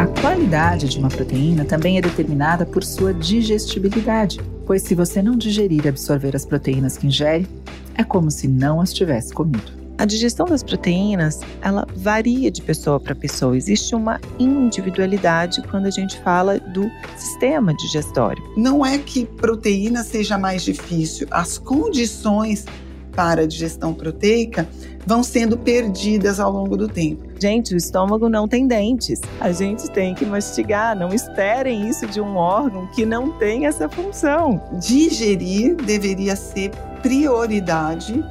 A qualidade de uma proteína também é determinada por sua digestibilidade, pois se você não digerir e absorver as proteínas que ingere, é como se não as tivesse comido. A digestão das proteínas, ela varia de pessoa para pessoa. Existe uma individualidade quando a gente fala do sistema digestório. Não é que proteína seja mais difícil, as condições para a digestão proteica vão sendo perdidas ao longo do tempo. Gente, o estômago não tem dentes. A gente tem que mastigar. Não esperem isso de um órgão que não tem essa função. Digerir deveria ser prioridade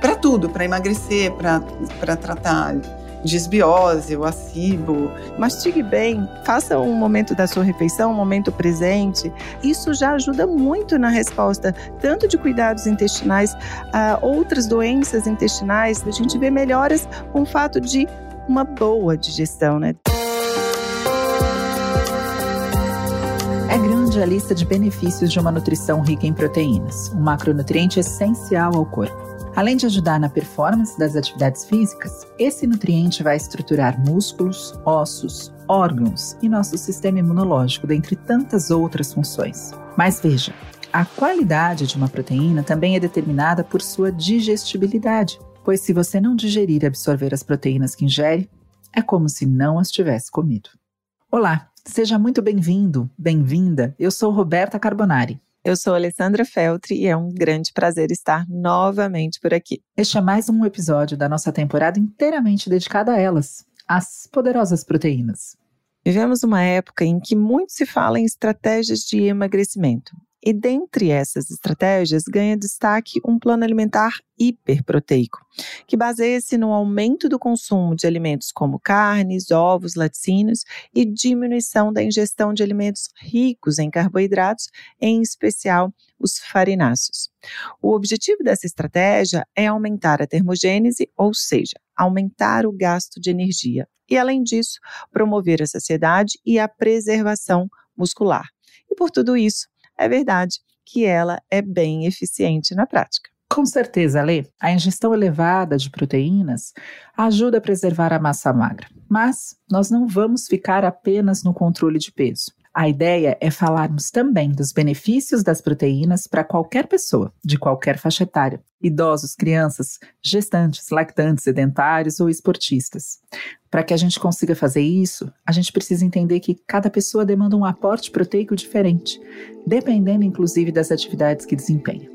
para tudo, para emagrecer, para tratar desbiose, o acibo. Mastigue bem, faça um momento da sua refeição, um momento presente. Isso já ajuda muito na resposta, tanto de cuidados intestinais a outras doenças intestinais. A gente vê melhoras com o fato de uma boa digestão, né? É grande a lista de benefícios de uma nutrição rica em proteínas, um macronutriente essencial ao corpo. Além de ajudar na performance das atividades físicas, esse nutriente vai estruturar músculos, ossos, órgãos e nosso sistema imunológico, dentre tantas outras funções. Mas veja, a qualidade de uma proteína também é determinada por sua digestibilidade, pois se você não digerir e absorver as proteínas que ingere, é como se não as tivesse comido. Olá, seja muito bem-vindo, bem-vinda. Eu sou Roberta Carbonari. Eu sou Alessandra Feltri e é um grande prazer estar novamente por aqui. Este é mais um episódio da nossa temporada inteiramente dedicada a elas, as poderosas proteínas. Vivemos uma época em que muito se fala em estratégias de emagrecimento. E dentre essas estratégias, ganha destaque um plano alimentar hiperproteico, que baseia-se no aumento do consumo de alimentos como carnes, ovos, laticínios e diminuição da ingestão de alimentos ricos em carboidratos, em especial os farináceos. O objetivo dessa estratégia é aumentar a termogênese, ou seja, aumentar o gasto de energia, e além disso, promover a saciedade e a preservação muscular. E por tudo isso, é verdade que ela é bem eficiente na prática. Com certeza, Lê. A ingestão elevada de proteínas ajuda a preservar a massa magra. Mas nós não vamos ficar apenas no controle de peso. A ideia é falarmos também dos benefícios das proteínas para qualquer pessoa, de qualquer faixa etária: idosos, crianças, gestantes, lactantes, sedentários ou esportistas. Para que a gente consiga fazer isso, a gente precisa entender que cada pessoa demanda um aporte proteico diferente, dependendo inclusive das atividades que desempenha.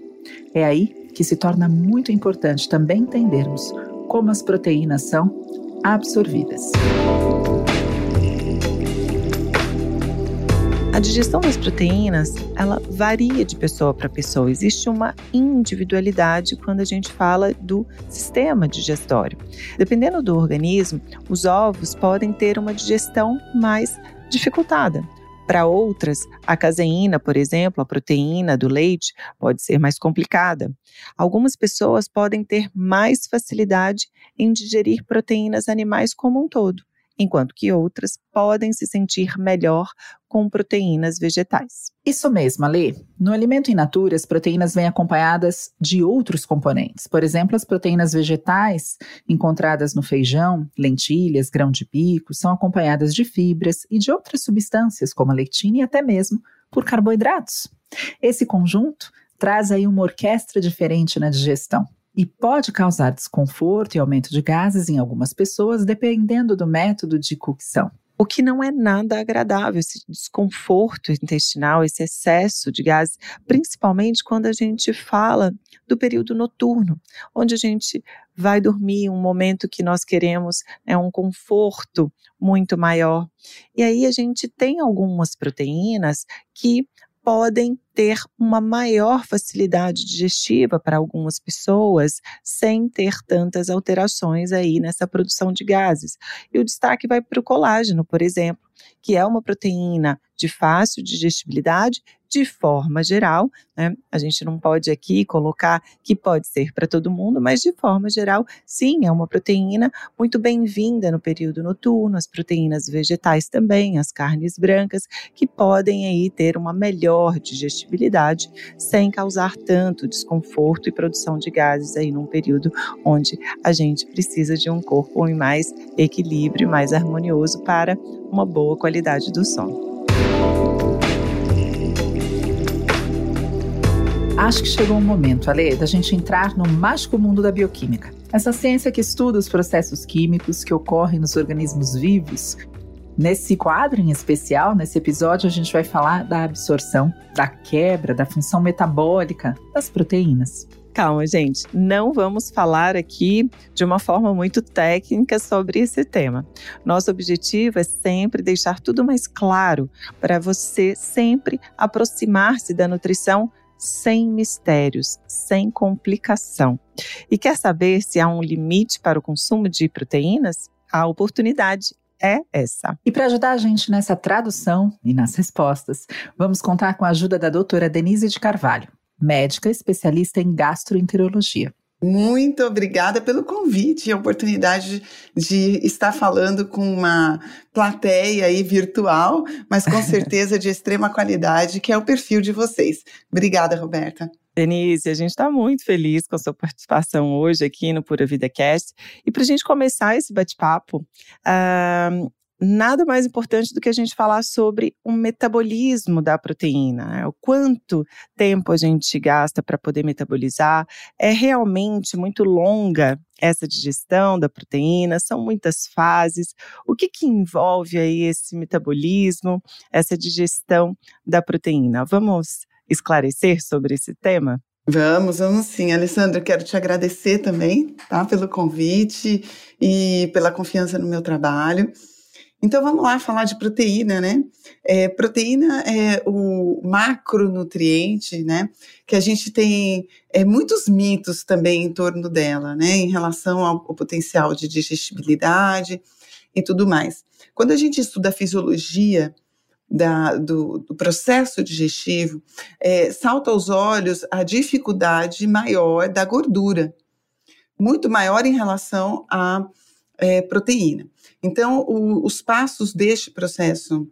É aí que se torna muito importante também entendermos como as proteínas são absorvidas. A digestão das proteínas, ela varia de pessoa para pessoa. Existe uma individualidade quando a gente fala do sistema digestório. Dependendo do organismo, os ovos podem ter uma digestão mais dificultada. Para outras, a caseína, por exemplo, a proteína do leite, pode ser mais complicada. Algumas pessoas podem ter mais facilidade em digerir proteínas animais como um todo enquanto que outras podem se sentir melhor com proteínas vegetais. Isso mesmo, Ale. No alimento in natura, as proteínas vêm acompanhadas de outros componentes. Por exemplo, as proteínas vegetais encontradas no feijão, lentilhas, grão de bico, são acompanhadas de fibras e de outras substâncias, como a lectina e até mesmo por carboidratos. Esse conjunto traz aí uma orquestra diferente na digestão e pode causar desconforto e aumento de gases em algumas pessoas, dependendo do método de cocção. O que não é nada agradável, esse desconforto intestinal, esse excesso de gases, principalmente quando a gente fala do período noturno, onde a gente vai dormir, um momento que nós queremos é um conforto muito maior. E aí a gente tem algumas proteínas que podem ter uma maior facilidade digestiva para algumas pessoas, sem ter tantas alterações aí nessa produção de gases. E o destaque vai para o colágeno, por exemplo, que é uma proteína de fácil digestibilidade de forma geral, né? A gente não pode aqui colocar que pode ser para todo mundo, mas de forma geral, sim, é uma proteína muito bem-vinda no período noturno, as proteínas vegetais também, as carnes brancas, que podem aí ter uma melhor digestibilidade sem causar tanto desconforto e produção de gases aí num período onde a gente precisa de um corpo em mais equilíbrio, mais harmonioso para uma boa qualidade do sono. Acho que chegou um momento, Ale, da gente entrar no mágico mundo da bioquímica. Essa ciência que estuda os processos químicos que ocorrem nos organismos vivos. Nesse quadro em especial, nesse episódio, a gente vai falar da absorção, da quebra, da função metabólica das proteínas. Calma, gente, não vamos falar aqui de uma forma muito técnica sobre esse tema. Nosso objetivo é sempre deixar tudo mais claro para você sempre aproximar-se da nutrição sem mistérios, sem complicação. E quer saber se há um limite para o consumo de proteínas? A oportunidade é essa. E para ajudar a gente nessa tradução e nas respostas, vamos contar com a ajuda da doutora Denise de Carvalho, médica especialista em gastroenterologia. Muito obrigada pelo convite e a oportunidade de estar falando com uma plateia aí virtual, mas com certeza de extrema qualidade, que é o perfil de vocês. Obrigada, Roberta. Denise, a gente está muito feliz com a sua participação hoje aqui no Pura Vida Cast. E para a gente começar esse bate-papo, uh, nada mais importante do que a gente falar sobre o metabolismo da proteína, né? o quanto tempo a gente gasta para poder metabolizar. É realmente muito longa essa digestão da proteína, são muitas fases. O que, que envolve aí esse metabolismo, essa digestão da proteína? Vamos esclarecer sobre esse tema? Vamos, vamos sim. Alessandra, quero te agradecer também, tá, pelo convite e pela confiança no meu trabalho. Então vamos lá falar de proteína, né? É, proteína é o macronutriente, né? Que a gente tem é, muitos mitos também em torno dela, né? Em relação ao, ao potencial de digestibilidade e tudo mais. Quando a gente estuda a fisiologia da, do, do, processo digestivo, é, salta aos olhos a dificuldade maior da gordura, muito maior em relação à é, proteína. Então, o, os passos deste processo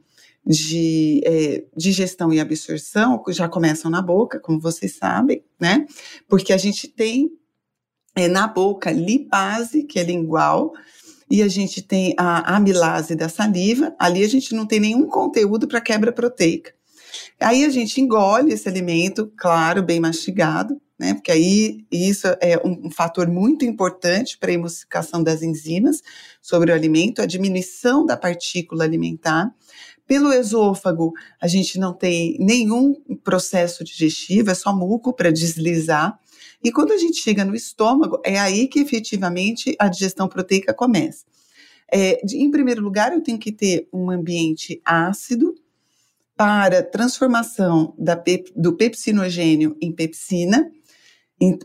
de é, digestão e absorção já começam na boca, como vocês sabem, né? Porque a gente tem é, na boca lipase, que é lingual, e a gente tem a amilase da saliva. Ali a gente não tem nenhum conteúdo para quebra proteica. Aí a gente engole esse alimento, claro, bem mastigado, né? Porque aí isso é um, fator muito importante para a emulsificação das enzimas sobre o alimento, a diminuição da partícula alimentar. Pelo esôfago, a gente não tem nenhum processo digestivo, é só muco para deslizar. E quando a gente chega no estômago, é aí que efetivamente a digestão proteica começa. É, de, em primeiro lugar, eu tenho que ter um ambiente ácido para transformação pep, do pepsinogênio em pepsina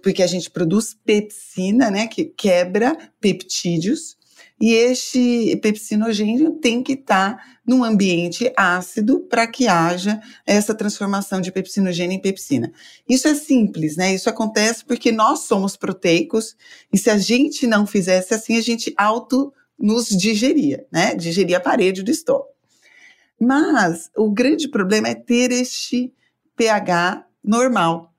porque a gente produz pepsina, né, que quebra peptídeos, e este pepsinogênio tem que estar tá num ambiente ácido para que haja essa transformação de pepsinogênio em pepsina. Isso é simples, né? Isso acontece porque nós somos proteicos e se a gente não fizesse assim, a gente auto nos digeria, né? Digeria a parede do estômago. Mas o grande problema é ter este pH normal,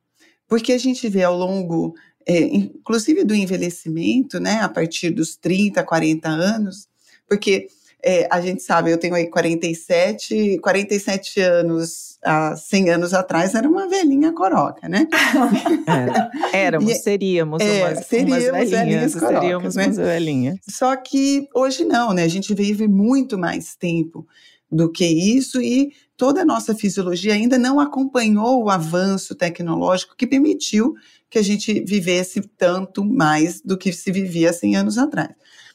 porque a gente vê ao longo, é, inclusive do envelhecimento, né, a partir dos 30, 40 anos, porque é, a gente sabe, eu tenho aí 47, 47 anos, há 100 anos atrás, era uma velhinha coroca, né? Era, éramos, e, seríamos é, umas, seríamos umas velhinhas, corocas, seríamos né? umas velhinhas. Só que hoje não, né? A gente vive muito mais tempo do que isso e toda a nossa fisiologia ainda não acompanhou o avanço tecnológico que permitiu que a gente vivesse tanto mais do que se vivia 100 anos atrás.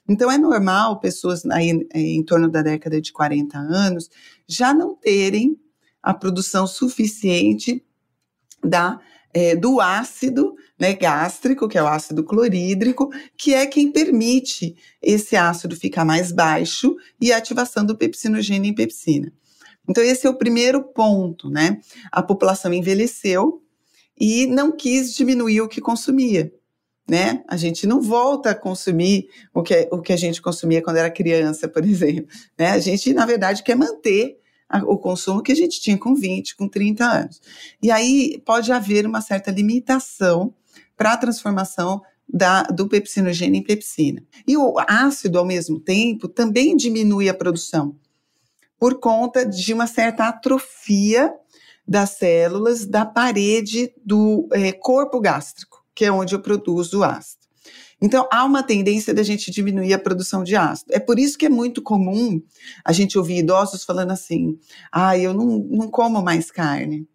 Então é normal pessoas aí, eh, em torno da década de 40 anos já não terem a produção suficiente da é, do ácido né, gástrico, que é o ácido clorídrico, que é quem permite esse ácido ficar mais baixo e a ativação do pepsinogênio em pepsina. Então, esse é o primeiro ponto, né? A população envelheceu e não quis diminuir o que consumia. Né? A gente não volta a consumir o que, o que a gente consumia quando era criança, por exemplo. Né? A gente, na verdade, quer manter o consumo que a gente tinha com 20, com 30 anos. E aí pode haver uma certa limitação para a transformação da, do pepsinogênio em pepsina. E o ácido, ao mesmo tempo, também diminui a produção por conta de uma certa atrofia das células da parede do é, corpo gástrico, que é onde eu produzo o ácido. Então, há uma tendência da gente diminuir a produção de ácido. É por isso que é muito comum a gente ouvir idosos falando assim: ah, eu não, não como mais carne.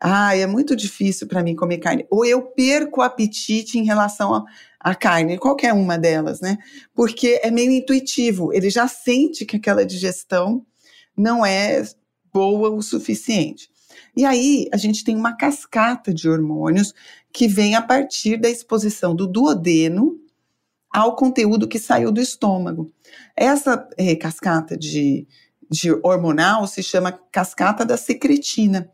Ah, é muito difícil para mim comer carne. Ou eu perco o apetite em relação à carne, qualquer uma delas, né? Porque é meio intuitivo. Ele já sente que aquela digestão não é boa o suficiente. E aí a gente tem uma cascata de hormônios que vem a partir da exposição do duodeno ao conteúdo que saiu do estômago. Essa é, cascata de, de hormonal se chama cascata da secretina.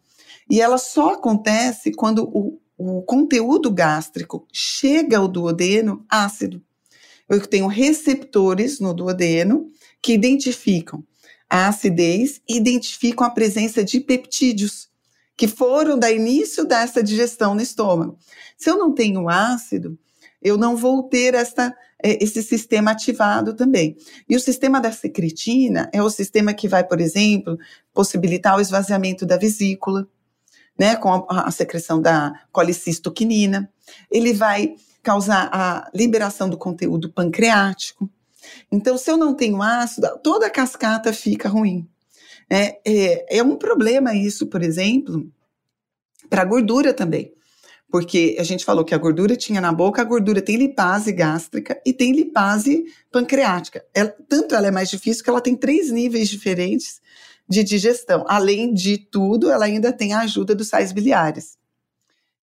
E ela só acontece quando o, o conteúdo gástrico chega ao duodeno ácido. Eu tenho receptores no duodeno que identificam a acidez e identificam a presença de peptídeos, que foram da início dessa digestão no estômago. Se eu não tenho ácido, eu não vou ter essa, é, esse sistema ativado também. E o sistema da secretina é o sistema que vai, por exemplo, possibilitar o esvaziamento da vesícula, né, com a, a secreção da colicistoquinina. Ele vai causar a liberação do conteúdo pancreático. Então, se eu não tenho ácido, toda a cascata fica ruim. É, é, é um problema isso, por exemplo, para a gordura também. Porque a gente falou que a gordura tinha na boca, a gordura tem lipase gástrica e tem lipase pancreática. Ela, tanto ela é mais difícil que ela tem três níveis diferentes de digestão. Além de tudo, ela ainda tem a ajuda dos sais biliares.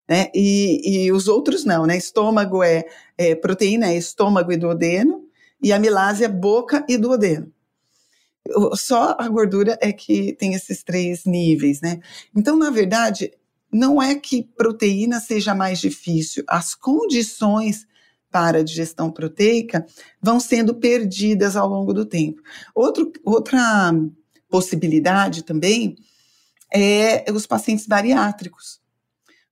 Né? E, e os outros não, né? Estômago é, é, proteína, é estômago e duodeno, e amilase é boca e duodeno. Só a gordura é que tem esses três níveis, né? Então, na verdade, não é que proteína seja mais difícil, as condições para a digestão proteica vão sendo perdidas ao longo do tempo. Outro, outra possibilidade também é os pacientes bariátricos,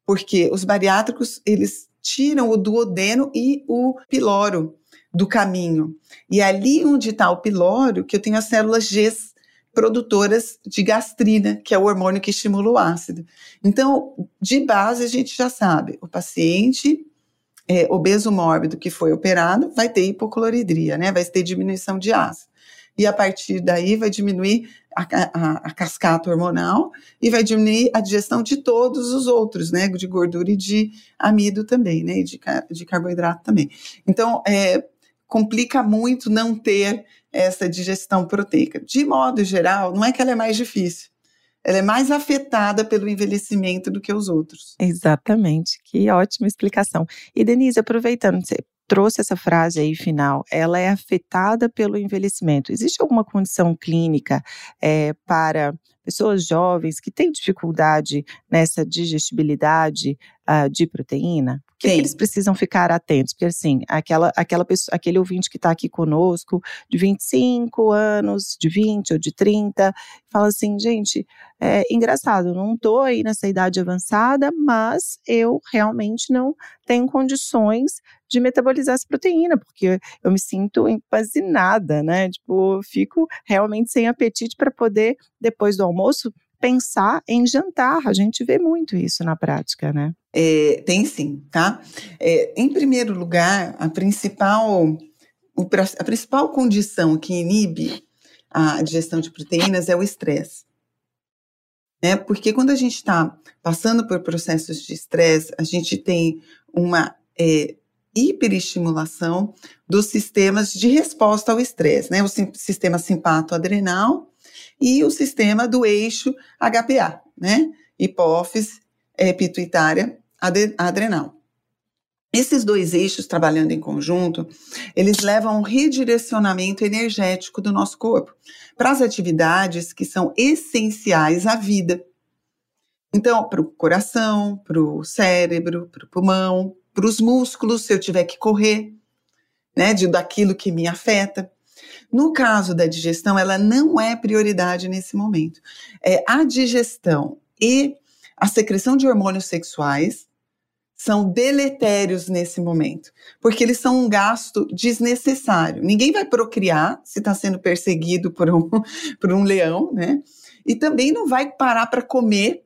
porque os bariátricos eles tiram o duodeno e o piloro do caminho. E é ali onde está o piloro que eu tenho as células G produtoras de gastrina, que é o hormônio que estimula o ácido. Então, de base, a gente já sabe, o paciente é, obeso mórbido que foi operado vai ter hipocloridria, né? Vai ter diminuição de ácido e a partir daí vai diminuir a, a, a, cascata hormonal e vai diminuir a digestão de todos os outros, né, de gordura e de amido também, né, e de, de carboidrato também. Então, é, complica muito não ter essa digestão proteica. De modo geral, não é que ela é mais difícil, ela é mais afetada pelo envelhecimento do que os outros. Exatamente, que ótima explicação. E Denise, aproveitando, você trouxe essa frase aí final, ela é afetada pelo envelhecimento. Existe alguma condição clínica é, para pessoas jovens que têm dificuldade nessa digestibilidade uh, de proteína? O que, que, eles precisam ficar atentos? Porque, assim, aquela, aquela pessoa, aquele ouvinte que está aqui conosco, de 25 anos, de 20 ou de 30, fala assim, gente, é engraçado, não estou aí nessa idade avançada, mas eu realmente não tenho condições de metabolizar essa proteína, porque eu me sinto empazinada, né? Tipo, fico realmente sem apetite para poder, depois do almoço, pensar em jantar. A gente vê muito isso na prática, né? É, tem sim, tá? É, em primeiro lugar, a principal, a principal condição que inibe a digestão de proteínas é o estresse. Né? Porque quando a gente está passando por processos de estresse, a gente tem uma é, hiperestimulação dos sistemas de resposta ao estresse, né? O sistema simpato-adrenal e o sistema do eixo HPA, né? Hipófise, pituitária, adrenal. Esses dois eixos trabalhando em conjunto, eles levam um redirecionamento energético do nosso corpo para as atividades que são essenciais à vida. Então, para o coração, para o cérebro, para o pulmão, para os músculos, se eu tiver que correr, né, de, daquilo que me afeta. No caso da digestão, ela não é prioridade nesse momento. É a digestão e a secreção de hormônios sexuais são deletérios nesse momento, porque eles são um gasto desnecessário. Ninguém vai procriar se está sendo perseguido por um, por um leão, né? E também não vai parar para comer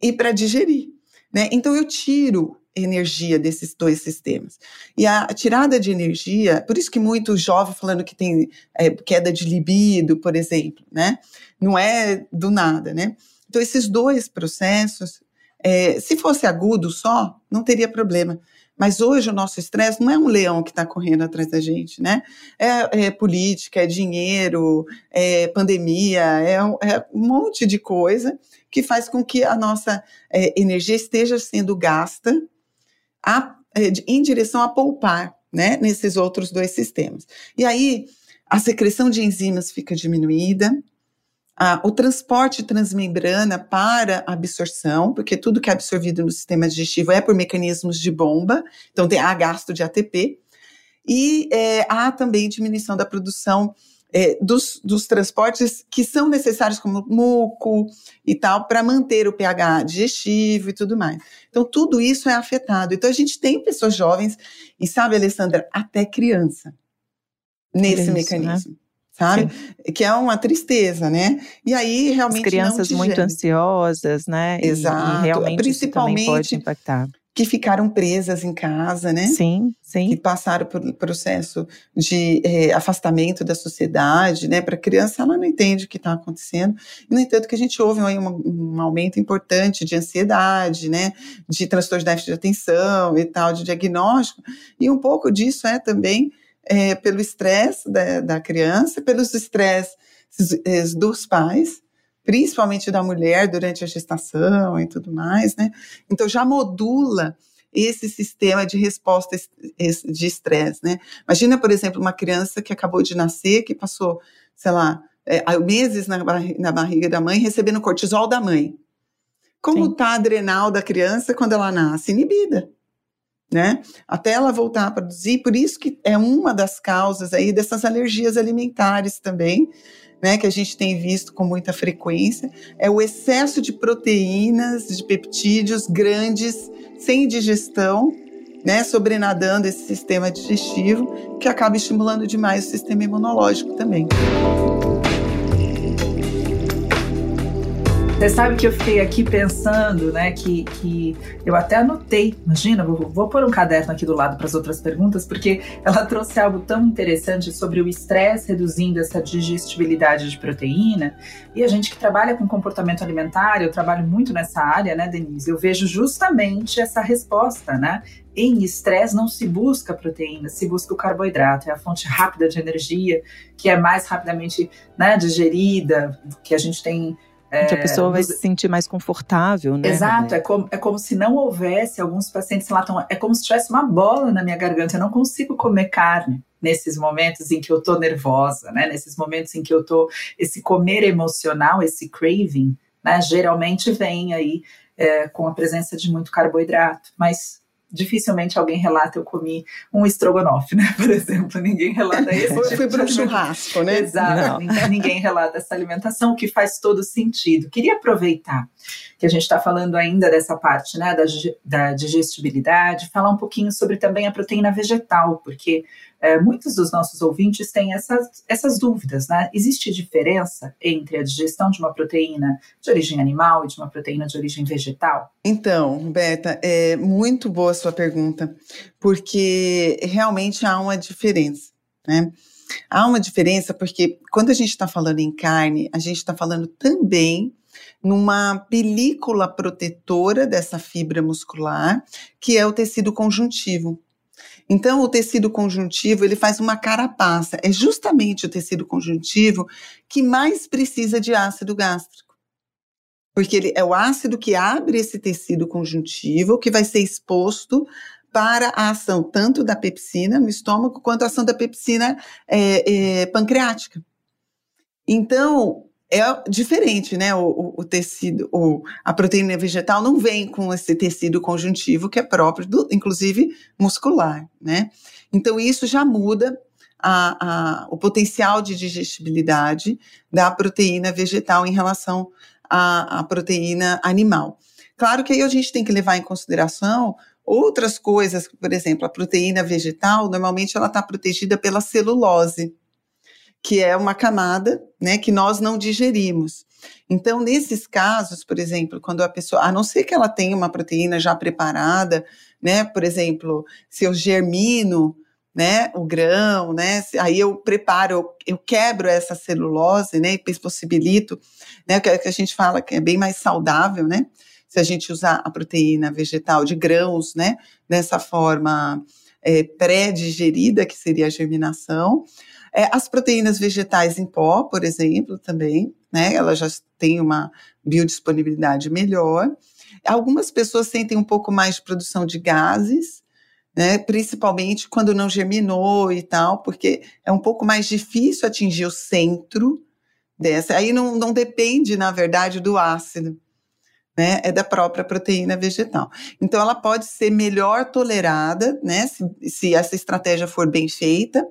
e para digerir, né? Então eu tiro energia desses dois sistemas. E a tirada de energia, por isso que muito jovem falando que tem é, queda de libido, por exemplo, né? Não é do nada, né? Então esses dois processos é, se fosse agudo só, não teria problema. Mas hoje o nosso estresse não é um leão que está correndo atrás da gente, né? É, é, política, é dinheiro, é pandemia, é, é, um monte de coisa que faz com que a nossa é, energia esteja sendo gasta a, é, em direção a poupar, né? Nesses outros dois sistemas. E aí a secreção de enzimas fica diminuída, ah, o transporte transmembrana para absorção, porque tudo que é absorvido no sistema digestivo é por mecanismos de bomba, então tem a gasto de ATP, e é, há também diminuição da produção é, dos, dos, transportes que são necessários, como muco e tal, para manter o pH digestivo e tudo mais. Então, tudo isso é afetado. Então, a gente tem pessoas jovens, e sabe, Alessandra, até criança, nesse isso, né? mecanismo. Né? sabe? Sim. Que é uma tristeza, né? E aí realmente As crianças muito ansiosas, né? Exato. E, e realmente principalmente pode impactar. Que ficaram presas em casa, né? Sim, sim. Que passaram por um processo de é, afastamento da sociedade, né? Para a criança, ela não entende o que está acontecendo. No entanto, que a gente ouve aí um, um aumento importante de ansiedade, né? De transtorno de déficit de atenção e tal, de diagnóstico. E um pouco disso é também é, pelo estresse da, da, criança, pelos estresses dos pais, principalmente da mulher durante a gestação e tudo mais, né? Então já modula esse sistema de resposta de estresse, né? Imagina, por exemplo, uma criança que acabou de nascer, que passou, sei lá, é, meses na, na barriga da mãe recebendo cortisol da mãe. Como está a adrenal da criança quando ela nasce? Inibida né? Até ela voltar a produzir, por isso que é uma das causas aí dessas alergias alimentares também, né, que a gente tem visto com muita frequência, é o excesso de proteínas, de peptídeos grandes, sem digestão, né, sobrenadando esse sistema digestivo, que acaba estimulando demais o sistema imunológico também. Você sabe que eu fiquei aqui pensando, né, que, que eu até anotei, imagina, vou, vou pôr um caderno aqui do lado para as outras perguntas, porque ela trouxe algo tão interessante sobre o estresse reduzindo essa digestibilidade de proteína. E a gente que trabalha com comportamento alimentar, eu trabalho muito nessa área, né, Denise? Eu vejo justamente essa resposta, né? Em estresse não se busca proteína, se busca o carboidrato, é a fonte rápida de energia, que é mais rapidamente né, digerida, que a gente tem é, que a pessoa vai se sentir mais confortável, né? Exato, é como, é como se não houvesse, alguns pacientes relatam, é como se tivesse uma bola na minha garganta, eu não consigo comer carne nesses momentos em que eu tô nervosa, né? Nesses momentos em que eu tô, esse comer emocional, esse craving, né? Geralmente vem aí é, com a presença de muito carboidrato, mas dificilmente alguém relata eu comi um estrogonofe, né? Por exemplo, ninguém relata isso. Foi, tipo para um churrasco, né? Exato, ninguém, ninguém relata essa alimentação, o que faz todo sentido. Queria aproveitar que a gente está falando ainda dessa parte, né, da, da digestibilidade, falar um pouquinho sobre também a proteína vegetal, porque é, muitos dos nossos ouvintes têm essas, essas dúvidas, né? Existe diferença entre a digestão de uma proteína de origem animal e de uma proteína de origem vegetal? Então, Beta, é muito boa a sua pergunta, porque realmente há uma diferença, né? Há uma diferença porque quando a gente está falando em carne, a gente está falando também numa película protetora dessa fibra muscular, que é o tecido conjuntivo. Então, o tecido conjuntivo, ele faz uma carapaça. É justamente o tecido conjuntivo que mais precisa de ácido gástrico. Porque ele é o ácido que abre esse tecido conjuntivo, que vai ser exposto para a ação tanto da pepsina no estômago quanto a ação da pepsina é, é, pancreática. Então, é diferente, né? O, o, tecido, o, a proteína vegetal não vem com esse tecido conjuntivo que é próprio, do, inclusive muscular, né? Então, isso já muda a, a, o potencial de digestibilidade da proteína vegetal em relação à, à proteína animal. Claro que aí a gente tem que levar em consideração outras coisas, por exemplo, a proteína vegetal, normalmente ela está protegida pela celulose, que é uma camada, né, que nós não digerimos. Então, nesses casos, por exemplo, quando a pessoa, a não ser que ela tenha uma proteína já preparada, né, por exemplo, se eu germino né, o grão, né, aí eu preparo, eu, eu quebro essa celulose, né, e possibilito, né, que, que a gente fala que é bem mais saudável, né, se a gente usar a proteína vegetal de grãos, né, dessa forma é, pré-digerida, que seria a germinação, é, as proteínas vegetais em pó, por exemplo, também, né, elas já têm uma biodisponibilidade melhor, Algumas pessoas sentem um pouco mais de produção de gases, né? Principalmente quando não germinou e tal, porque é um pouco mais difícil atingir o centro dessa. Aí não, não depende, na verdade, do ácido. Né, é da própria proteína vegetal. Então, ela pode ser melhor tolerada, né, se, se essa estratégia for bem feita,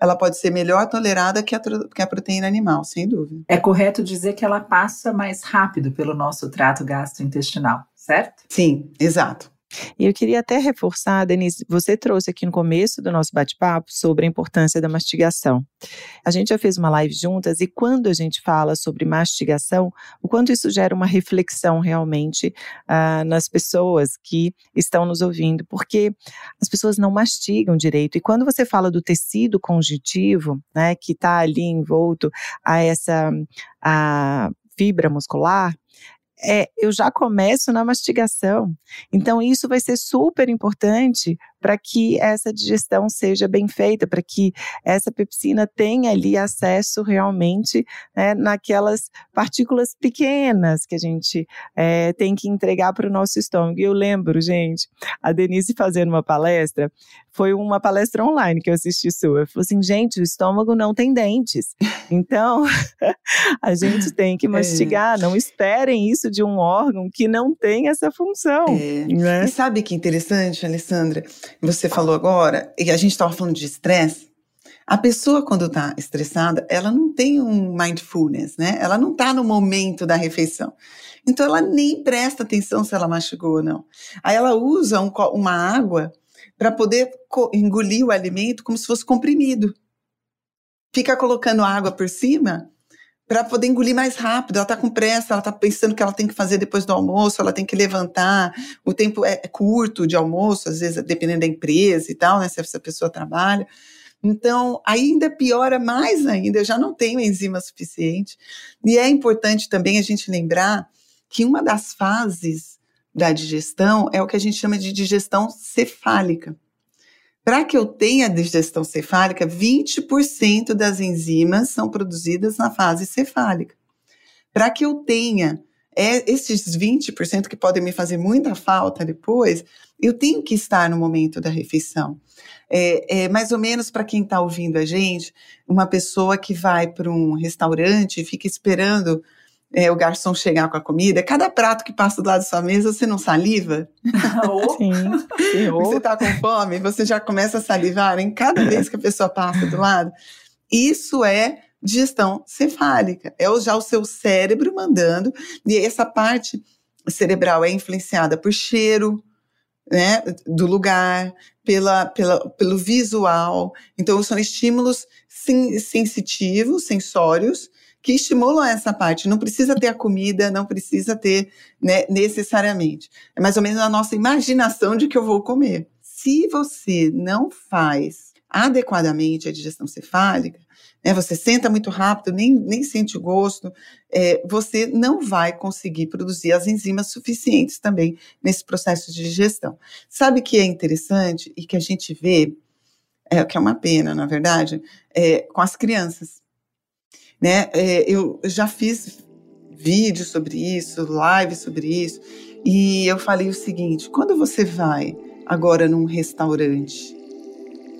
ela pode ser melhor tolerada que a, que a proteína animal, sem dúvida. É correto dizer que ela passa mais rápido pelo nosso trato gastrointestinal, certo? Sim, exato. E eu queria até reforçar, Denise, você trouxe aqui no começo do nosso bate-papo sobre a importância da mastigação. A gente já fez uma live juntas e quando a gente fala sobre mastigação, o quanto isso gera uma reflexão realmente uh, nas pessoas que estão nos ouvindo, porque as pessoas não mastigam direito. E quando você fala do tecido conjuntivo, né, que está ali envolto a essa a fibra muscular, é, eu já começo na mastigação. Então, isso vai ser super importante para que essa digestão seja bem feita, para que essa pepsina tenha ali acesso realmente né, naquelas partículas pequenas que a gente é, tem que entregar para o nosso estômago. E eu lembro, gente, a Denise fazendo uma palestra, foi uma palestra online que eu assisti sua. Falou assim, gente, o estômago não tem dentes. Então, a gente tem que é. mastigar. É. Não esperem isso de um órgão que não tem essa função. É. Né? E sabe que interessante, Alessandra? Você falou agora, e a gente estava falando de estresse. A pessoa, quando está estressada, ela não tem um mindfulness, né? Ela não está no momento da refeição. Então, ela nem presta atenção se ela mastigou ou não. Aí, ela usa um, uma água para poder engolir o alimento como se fosse comprimido. Fica colocando água por cima para poder engolir mais rápido. Ela está com pressa, ela está pensando que ela tem que fazer depois do almoço, ela tem que levantar. O tempo é, é curto de almoço, às vezes dependendo da empresa e tal, né? Se essa pessoa trabalha. Então, ainda piora mais ainda. Eu já não tenho enzima suficiente. E é importante também a gente lembrar que uma das fases da digestão é o que a gente chama de digestão cefálica. Para que eu tenha digestão cefálica, 20% das enzimas são produzidas na fase cefálica. Para que eu tenha é, esses 20% que podem me fazer muita falta depois, eu tenho que estar no momento da refeição. É, é mais ou menos para quem está ouvindo a gente, uma pessoa que vai para um restaurante e fica esperando é, o garçom chegar com a comida, cada prato que passa do lado da sua mesa, você não saliva? Sim. Sim. Você está com fome, você já começa a salivar em cada vez que a pessoa passa do lado. Isso é digestão cefálica, é já o seu cérebro mandando, e essa parte cerebral é influenciada por cheiro, né, do lugar, pela, pela, pelo visual. Então, são estímulos sen sensitivos, sensórios, que estimulam essa parte. Não precisa ter a comida, não precisa ter né, necessariamente. É mais ou menos a nossa imaginação de que eu vou comer. Se você não faz adequadamente a digestão cefálica, né, você senta muito rápido, nem, nem sente o gosto, é, você não vai conseguir produzir as enzimas suficientes também nesse processo de digestão. Sabe que é interessante e que a gente vê, é, que é uma pena, na verdade, é, com as crianças. Né? É, eu já fiz vídeos sobre isso, lives sobre isso, e eu falei o seguinte: quando você vai agora num restaurante?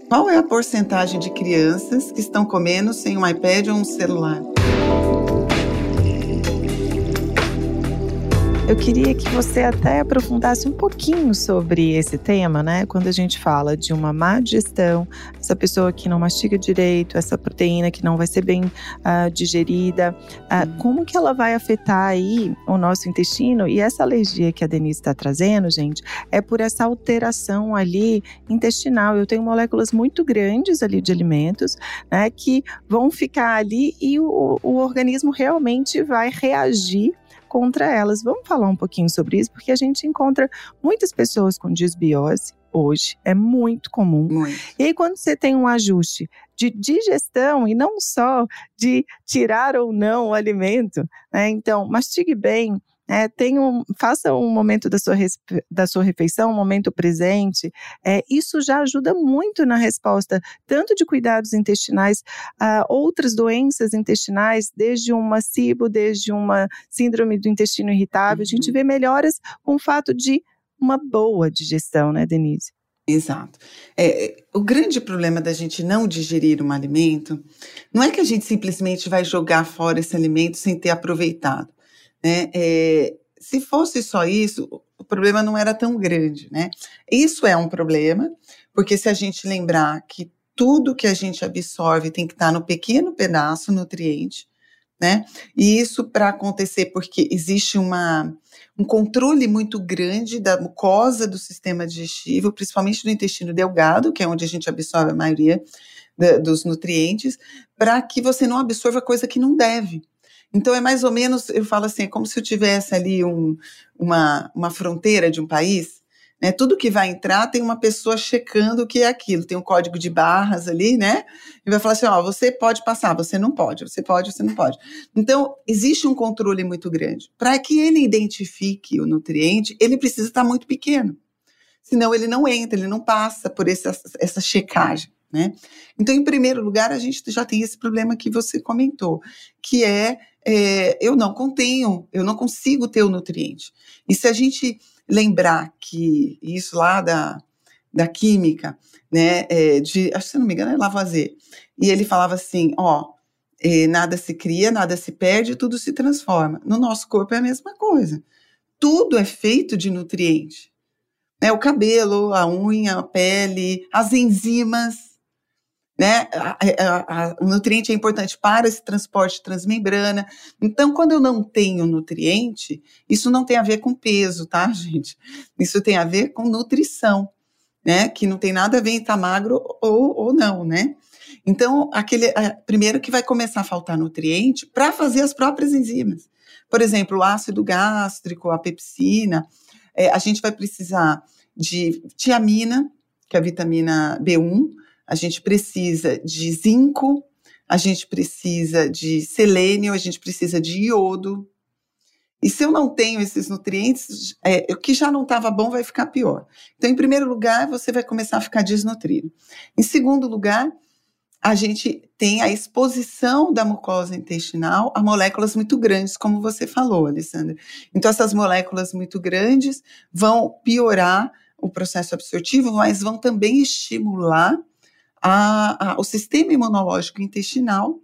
Qual é a porcentagem de crianças que estão comendo sem um iPad ou um celular? Eu queria que você até aprofundasse um pouquinho sobre esse tema, né? Quando a gente fala de uma má digestão, essa pessoa que não mastiga direito, essa proteína que não vai ser bem uh, digerida, uh, como que ela vai afetar aí o nosso intestino? E essa alergia que a Denise está trazendo, gente, é por essa alteração ali intestinal. Eu tenho moléculas muito grandes ali de alimentos, né? Que vão ficar ali e o, o organismo realmente vai reagir contra elas. Vamos falar um pouquinho sobre isso, porque a gente encontra muitas pessoas com disbiose hoje, é muito comum. Muito. E aí, quando você tem um ajuste de digestão e não só de tirar ou não o alimento, né? Então, mastigue bem, é, tem um, faça um momento da sua, da sua refeição, um momento presente. É, isso já ajuda muito na resposta, tanto de cuidados intestinais a outras doenças intestinais, desde uma SIBO, desde uma síndrome do intestino irritável. Uhum. A gente uhum. vê melhoras com o fato de uma boa digestão, né, Denise? Exato. É, o grande problema da gente não digerir um alimento não é que a gente simplesmente vai jogar fora esse alimento sem ter aproveitado. Né? É, se fosse só isso, o problema não era tão grande, né? Isso é um problema, porque se a gente lembrar que tudo que a gente absorve tem que estar no pequeno pedaço nutriente, né? E isso para acontecer porque existe uma, um controle muito grande da mucosa do sistema digestivo, principalmente do intestino delgado, que é onde a gente absorve a maioria da, dos nutrientes, para que você não absorva coisa que não deve. Então é mais ou menos, eu falo assim, é como se eu tivesse ali um, uma, uma fronteira de um país, né? Tudo que vai entrar tem uma pessoa checando o que é aquilo, tem um código de barras ali, né? E vai falar assim, ó, você pode passar, você não pode, você pode, você não pode. Então existe um controle muito grande. Para que ele identifique o nutriente, ele precisa estar muito pequeno. Senão ele não entra, ele não passa por essa, essa checagem. Né? Então, em primeiro lugar, a gente já tem esse problema que você comentou, que é é, eu não contenho, eu não consigo ter o nutriente. E se a gente lembrar que isso lá da, da química, né, é, de, acho que se não me engano é Lavoisier, e ele falava assim, ó, é, nada se cria, nada se perde, tudo se transforma. No nosso corpo é a mesma coisa. Tudo é feito de nutriente. Né, o cabelo, a unha, a pele, as enzimas, né? O nutriente é importante para esse transporte transmembrana. Então, quando eu não tenho nutriente, isso não tem a ver com peso, tá, gente? Isso tem a ver com nutrição, né? Que não tem nada a ver em estar magro ou, ou não, né? Então, aquele primeiro que vai começar a faltar nutriente para fazer as próprias enzimas. Por exemplo, o ácido gástrico, a pepsina, é, a gente vai precisar de tiamina, que é a vitamina B1, a gente precisa de zinco, a gente precisa de selênio, a gente precisa de iodo. E se eu não tenho esses nutrientes, é, o que já não estava bom vai ficar pior. Então, em primeiro lugar, você vai começar a ficar desnutrido. Em segundo lugar, a gente tem a exposição da mucosa intestinal a moléculas muito grandes, como você falou, Alessandra. Então, essas moléculas muito grandes vão piorar o processo absortivo, mas vão também estimular a, a, o sistema imunológico intestinal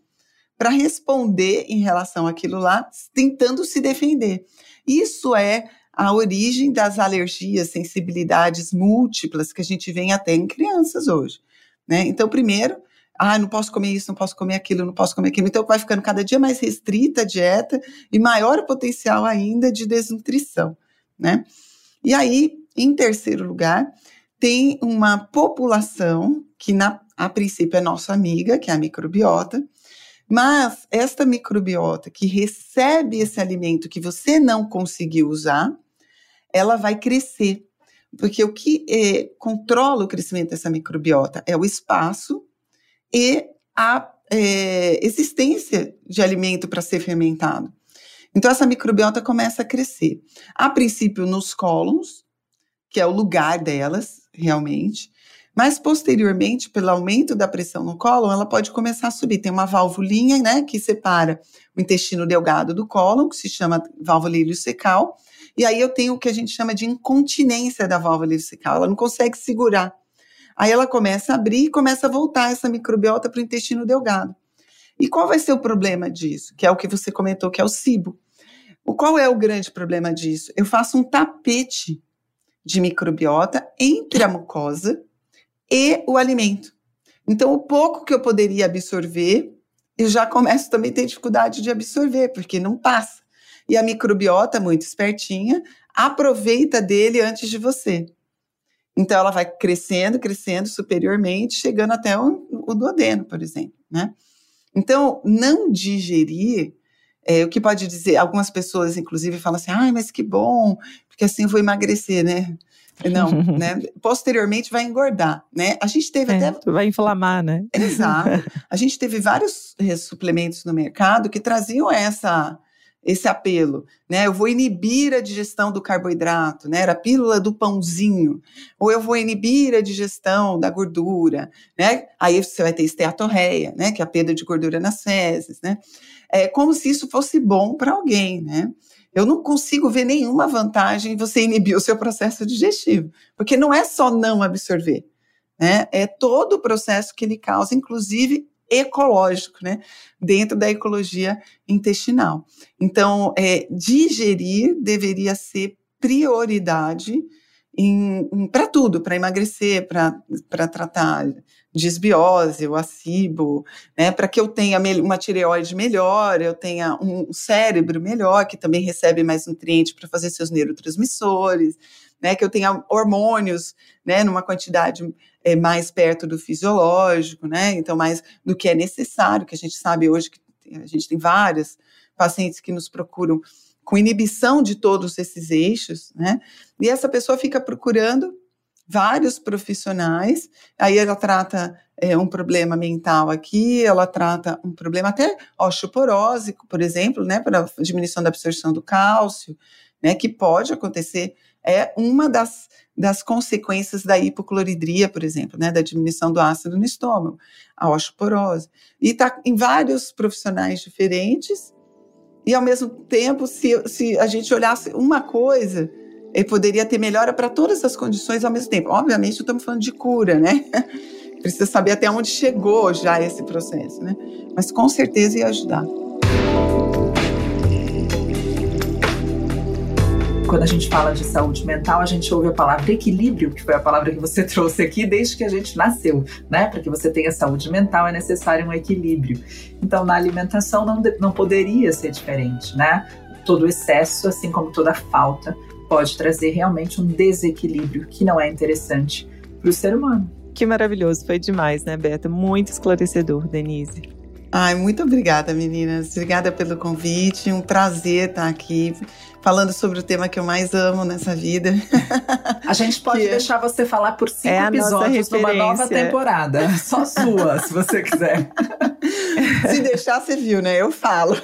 para responder em relação àquilo lá, tentando se defender. Isso é a origem das alergias, sensibilidades múltiplas que a gente vê até em crianças hoje. Né? Então, primeiro, ah, não posso comer isso, não posso comer aquilo, não posso comer aquilo. Então, vai ficando cada dia mais restrita a dieta e maior o potencial ainda de desnutrição. Né? E aí, em terceiro lugar, tem uma população que na a princípio é nossa amiga, que é a microbiota, mas esta microbiota que recebe esse alimento que você não conseguiu usar, ela vai crescer. Porque o que é, controla o crescimento dessa microbiota é o espaço e a é, existência de alimento para ser fermentado. Então, essa microbiota começa a crescer. A princípio, nos cólons, que é o lugar delas, realmente, Mas posteriormente, pelo aumento da pressão no cólon, ela pode começar a subir. Tem uma válvulinha, né, que separa o intestino delgado do cólon, que se chama válvula iliocecal. E aí eu tenho o que a gente chama de incontinência da válvula iliocecal. Ela não consegue segurar. Aí ela começa a abrir e começa a voltar essa microbiota para o intestino delgado. E qual vai ser o problema disso? Que é o que você comentou, que é o cibo. O qual é o grande problema disso? Eu faço um tapete de microbiota entre a mucosa e o alimento. Então, o pouco que eu poderia absorver, eu já começo também a ter dificuldade de absorver, porque não passa. E a microbiota, muito espertinha, aproveita dele antes de você. Então, ela vai crescendo, crescendo superiormente, chegando até o, o duodeno, por exemplo, né? Então, não digerir, é, o que pode dizer, algumas pessoas, inclusive, falam assim, ai, mas que bom, porque assim eu vou emagrecer, né? Não, né? Posteriormente vai engordar, né? A gente teve é, até. Vai inflamar, né? Exato. A gente teve vários eh, suplementos no mercado que traziam essa esse apelo, né? Eu vou inibir a digestão do carboidrato, né? Era a pílula do pãozinho, ou eu vou inibir a digestão da gordura, né? Aí você vai ter esteatorreia, né? Que é a perda de gordura nas fezes, né? É como se isso fosse bom para alguém, né? Eu não consigo ver nenhuma vantagem em você inibir o seu processo digestivo, porque não é só não absorver, né? É todo o processo que ele causa, inclusive ecológico, né? Dentro da ecologia intestinal. Então, é, digerir deveria ser prioridade para tudo, para emagrecer, para tratar disbiose, o acibo, né, para que eu tenha uma tireoide melhor, eu tenha um cérebro melhor, que também recebe mais nutrientes para fazer seus neurotransmissores, né, que eu tenha hormônios, né, numa quantidade é, mais perto do fisiológico, né, então mais do que é necessário, que a gente sabe hoje que a gente tem vários pacientes que nos procuram com inibição de todos esses eixos, né, e essa pessoa fica procurando vários profissionais, aí ela trata é, um problema mental aqui, ela trata um problema até osteoporose, por exemplo, né, para diminuição da absorção do cálcio, né, que pode acontecer, é uma das, das consequências da hipocloridria, por exemplo, né, da diminuição do ácido no estômago, a osteoporose. E está em vários profissionais diferentes, e ao mesmo tempo, se, se a gente olhasse uma coisa, ele poderia ter melhora para todas as condições ao mesmo tempo. Obviamente, estamos falando de cura, né? Precisa saber até onde chegou já esse processo, né? Mas com certeza ia ajudar. Quando a gente fala de saúde mental, a gente ouve a palavra equilíbrio, que foi a palavra que você trouxe aqui desde que a gente nasceu, né? Para que você tenha saúde mental é necessário um equilíbrio. Então, na alimentação não, não poderia ser diferente, né? Todo excesso, assim como toda falta, pode trazer realmente um desequilíbrio que não é interessante para o ser humano. Que maravilhoso, foi demais, né, Beta? Muito esclarecedor, Denise. Ai, muito obrigada, meninas. Obrigada pelo convite. Um prazer estar aqui falando sobre o tema que eu mais amo nessa vida. A gente pode que é deixar você falar por cinco é episódios numa nova temporada. Só sua, se você quiser. Se deixar, você viu, né? Eu falo.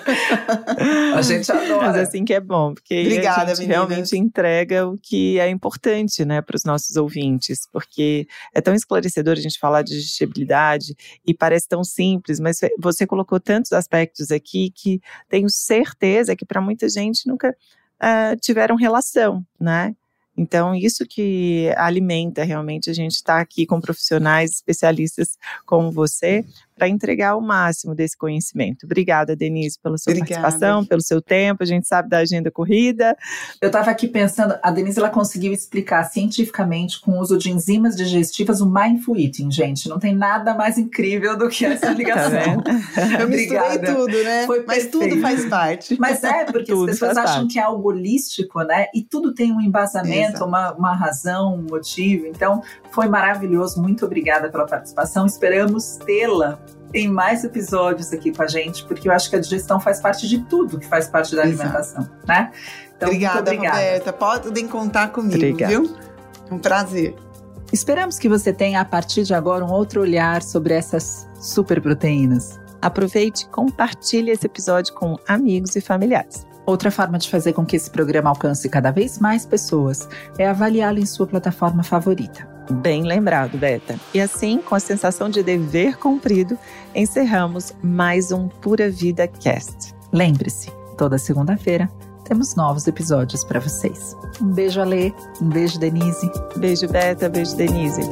A gente adora. Mas assim que é bom, porque Obrigada, a gente meninas. realmente entrega o que é importante, né, para os nossos ouvintes, porque é tão esclarecedor a gente falar de digestibilidade e parece tão simples, mas você colocou tantos aspectos aqui que tenho certeza que para muita gente nunca uh, tiveram relação, né? Então, isso que alimenta realmente a gente estar tá aqui com profissionais especialistas como você para entregar o máximo desse conhecimento. Obrigada, Denise, pela sua Obrigada. participação, pelo seu tempo. A gente sabe da agenda corrida. Eu estava aqui pensando, a Denise ela conseguiu explicar cientificamente com o uso de enzimas digestivas o mindful eating, gente. Não tem nada mais incrível do que essa ligação. tá Eu misturei tudo, né? Foi Mas tudo faz parte. Mas é, porque as pessoas acham parte. que é algo holístico, né? E tudo tem um embasamento, uma, uma razão, um motivo. Então, foi maravilhoso. Muito obrigada pela participação. Esperamos tê-la em mais episódios aqui com a gente, porque eu acho que a digestão faz parte de tudo que faz parte da Exato. alimentação, né? Então, obrigada, obrigada, Roberta. Podem contar comigo, obrigada. viu? Um prazer. Esperamos que você tenha, a partir de agora, um outro olhar sobre essas super proteínas. Aproveite e compartilhe esse episódio com amigos e familiares. Outra forma de fazer com que esse programa alcance cada vez mais pessoas é avaliá-lo em sua plataforma favorita. Bem lembrado, Beta. E assim, com a sensação de dever cumprido, encerramos mais um Pura Vida Cast. Lembre-se, toda segunda-feira temos novos episódios para vocês. Um beijo, Alê. Um beijo, Denise. Beijo, Beta. Beijo, Denise.